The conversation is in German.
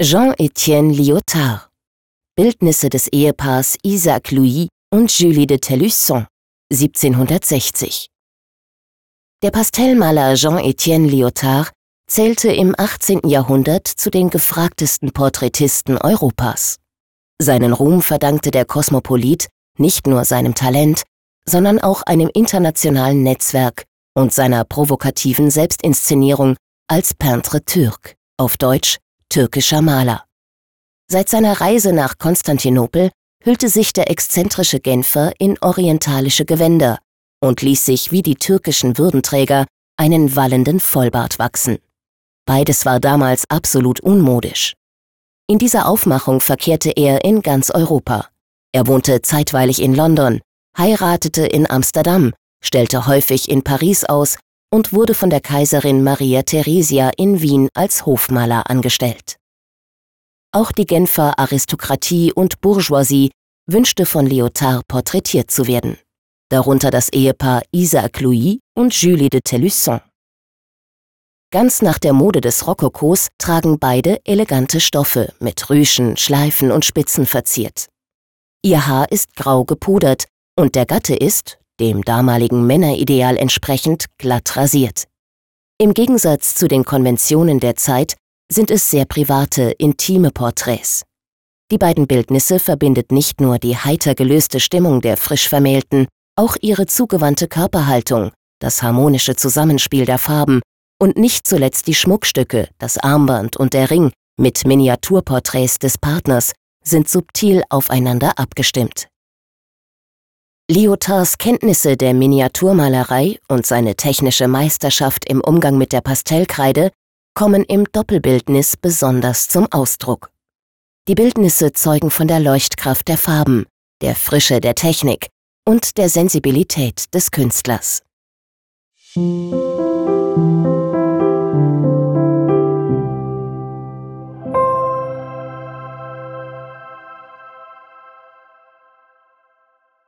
Jean-Étienne Lyotard Bildnisse des Ehepaars Isaac Louis und Julie de Tellusson 1760 Der Pastellmaler Jean-Étienne Lyotard zählte im 18. Jahrhundert zu den gefragtesten Porträtisten Europas. Seinen Ruhm verdankte der Kosmopolit nicht nur seinem Talent, sondern auch einem internationalen Netzwerk und seiner provokativen Selbstinszenierung als Peintre Turc, auf Deutsch türkischer Maler. Seit seiner Reise nach Konstantinopel hüllte sich der exzentrische Genfer in orientalische Gewänder und ließ sich wie die türkischen Würdenträger einen wallenden Vollbart wachsen. Beides war damals absolut unmodisch. In dieser Aufmachung verkehrte er in ganz Europa. Er wohnte zeitweilig in London, heiratete in Amsterdam, stellte häufig in Paris aus und wurde von der Kaiserin Maria Theresia in Wien als Hofmaler angestellt. Auch die Genfer Aristokratie und Bourgeoisie wünschte von Lyotard porträtiert zu werden, darunter das Ehepaar Isaac Louis und Julie de Tellusson. Ganz nach der Mode des Rokokos tragen beide elegante Stoffe mit Rüschen, Schleifen und Spitzen verziert. Ihr Haar ist grau gepudert und der Gatte ist, dem damaligen Männerideal entsprechend, glatt rasiert. Im Gegensatz zu den Konventionen der Zeit sind es sehr private, intime Porträts. Die beiden Bildnisse verbindet nicht nur die heiter gelöste Stimmung der frisch Vermählten, auch ihre zugewandte Körperhaltung, das harmonische Zusammenspiel der Farben und nicht zuletzt die Schmuckstücke, das Armband und der Ring mit Miniaturporträts des Partners sind subtil aufeinander abgestimmt. Lyotards Kenntnisse der Miniaturmalerei und seine technische Meisterschaft im Umgang mit der Pastellkreide kommen im Doppelbildnis besonders zum Ausdruck. Die Bildnisse zeugen von der Leuchtkraft der Farben, der Frische der Technik und der Sensibilität des Künstlers. Musik